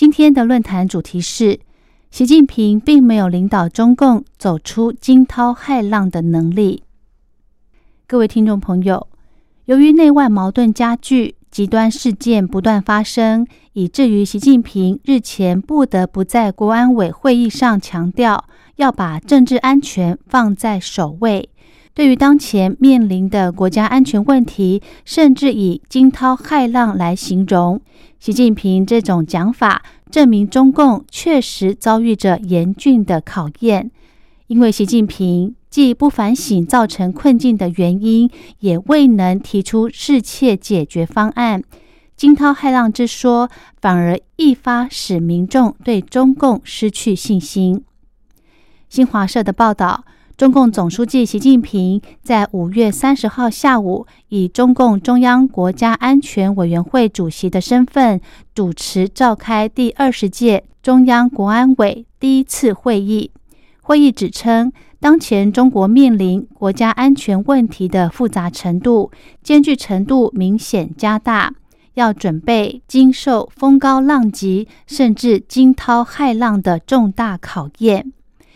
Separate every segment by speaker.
Speaker 1: 今天的论坛主题是：习近平并没有领导中共走出惊涛骇浪的能力。各位听众朋友，由于内外矛盾加剧，极端事件不断发生，以至于习近平日前不得不在国安委会议上强调，要把政治安全放在首位。对于当前面临的国家安全问题，甚至以惊涛骇浪来形容。习近平这种讲法，证明中共确实遭遇着严峻的考验。因为习近平既不反省造成困境的原因，也未能提出适切解决方案，惊涛骇浪之说反而一发使民众对中共失去信心。新华社的报道。中共总书记习近平在五月三十号下午，以中共中央国家安全委员会主席的身份，主持召开第二十届中央国安委第一次会议。会议指称，当前中国面临国家安全问题的复杂程度、艰巨程度明显加大，要准备经受风高浪急甚至惊涛骇浪的重大考验。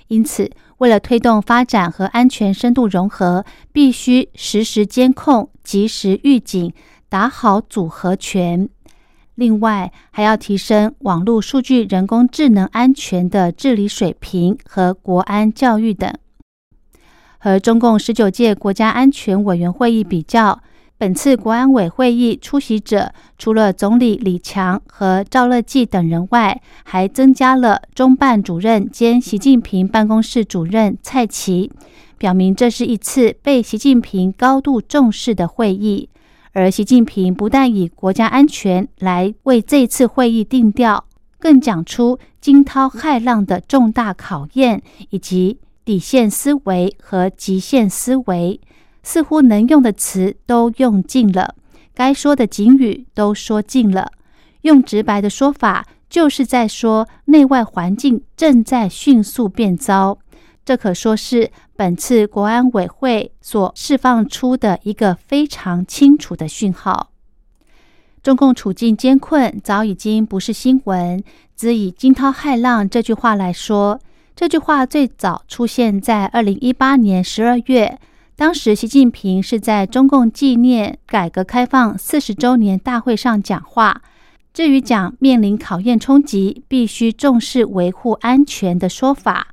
Speaker 1: 因此。为了推动发展和安全深度融合，必须实时监控、及时预警、打好组合拳。另外，还要提升网络数据、人工智能安全的治理水平和国安教育等。和中共十九届国家安全委员会议比较。本次国安委会议出席者，除了总理李强和赵乐际等人外，还增加了中办主任兼习近平办公室主任蔡奇，表明这是一次被习近平高度重视的会议。而习近平不但以国家安全来为这次会议定调，更讲出惊涛骇浪的重大考验，以及底线思维和极限思维。似乎能用的词都用尽了，该说的警语都说尽了。用直白的说法，就是在说内外环境正在迅速变糟。这可说是本次国安委会所释放出的一个非常清楚的讯号。中共处境艰困，早已经不是新闻。只以惊涛骇浪这句话来说，这句话最早出现在二零一八年十二月。当时，习近平是在中共纪念改革开放四十周年大会上讲话。至于讲面临考验冲击，必须重视维护安全的说法，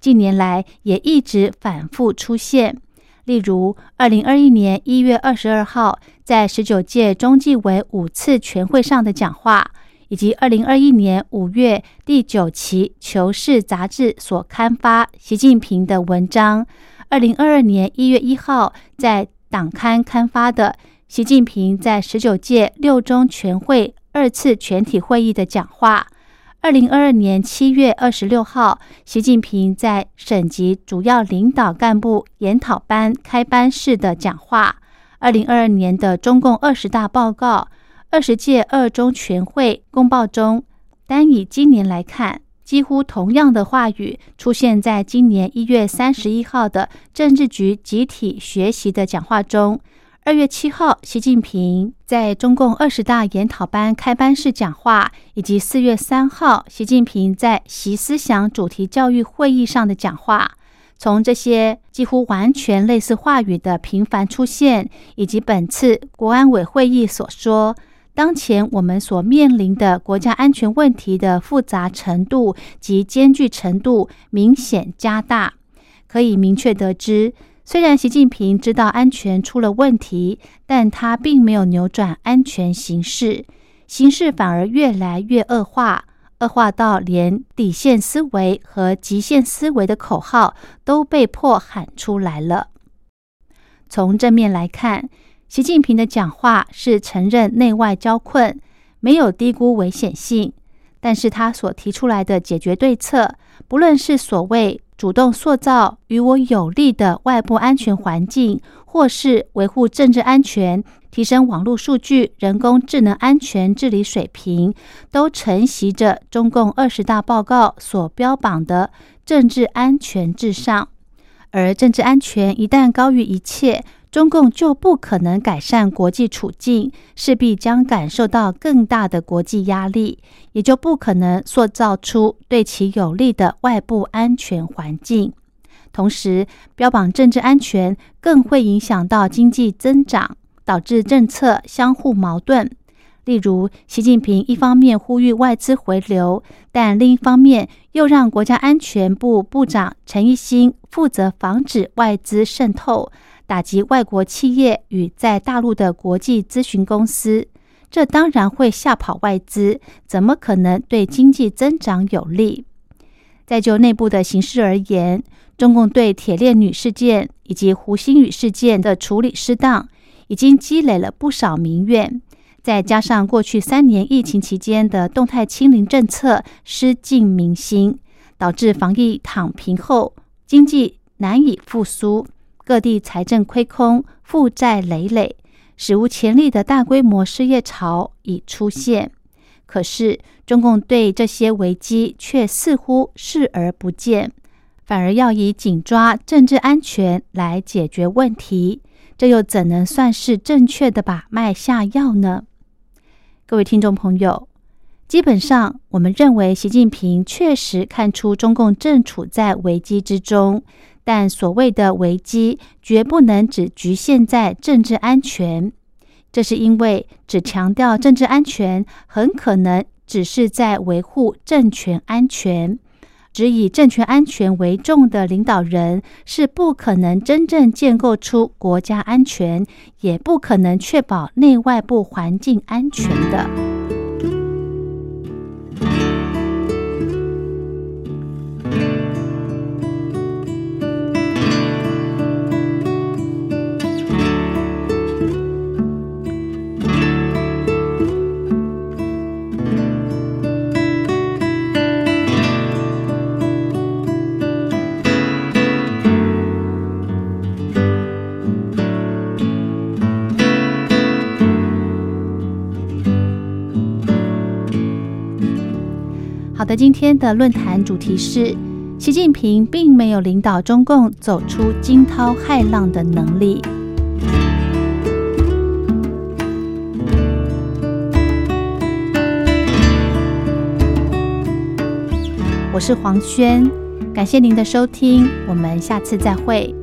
Speaker 1: 近年来也一直反复出现。例如，二零二一年一月二十二号在十九届中纪委五次全会上的讲话，以及二零二一年五月第九期《求是》杂志所刊发习近平的文章。二零二二年一月一号，在党刊刊发的习近平在十九届六中全会二次全体会议的讲话；二零二二年七月二十六号，习近平在省级主要领导干部研讨班开班式的讲话；二零二二年的中共二十大报告、二十届二中全会公报中，单以今年来看。几乎同样的话语出现在今年一月三十一号的政治局集体学习的讲话中。二月七号，习近平在中共二十大研讨班开班式讲话，以及四月三号，习近平在习思想主题教育会议上的讲话。从这些几乎完全类似话语的频繁出现，以及本次国安委会议所说。当前我们所面临的国家安全问题的复杂程度及艰巨程度明显加大，可以明确得知，虽然习近平知道安全出了问题，但他并没有扭转安全形势，形势反而越来越恶化，恶化到连底线思维和极限思维的口号都被迫喊出来了。从正面来看。习近平的讲话是承认内外交困，没有低估危险性，但是他所提出来的解决对策，不论是所谓主动塑造与我有利的外部安全环境，或是维护政治安全、提升网络数据、人工智能安全治理水平，都承袭着中共二十大报告所标榜的政治安全至上。而政治安全一旦高于一切，中共就不可能改善国际处境，势必将感受到更大的国际压力，也就不可能塑造出对其有利的外部安全环境。同时，标榜政治安全更会影响到经济增长，导致政策相互矛盾。例如，习近平一方面呼吁外资回流，但另一方面又让国家安全部部长陈一新负责防止外资渗透。打击外国企业与在大陆的国际咨询公司，这当然会吓跑外资，怎么可能对经济增长有利？再就内部的形势而言，中共对铁链女事件以及胡鑫宇事件的处理失当，已经积累了不少民怨。再加上过去三年疫情期间的动态清零政策失尽民心，导致防疫躺平后经济难以复苏。各地财政亏空，负债累累，史无前例的大规模失业潮已出现。可是，中共对这些危机却似乎视而不见，反而要以紧抓政治安全来解决问题。这又怎能算是正确的把脉下药呢？各位听众朋友，基本上，我们认为习近平确实看出中共正处在危机之中。但所谓的危机，绝不能只局限在政治安全。这是因为只强调政治安全，很可能只是在维护政权安全。只以政权安全为重的领导人，是不可能真正建构出国家安全，也不可能确保内外部环境安全的。今天的论坛主题是：习近平并没有领导中共走出惊涛骇浪的能力。我是黄轩，感谢您的收听，我们下次再会。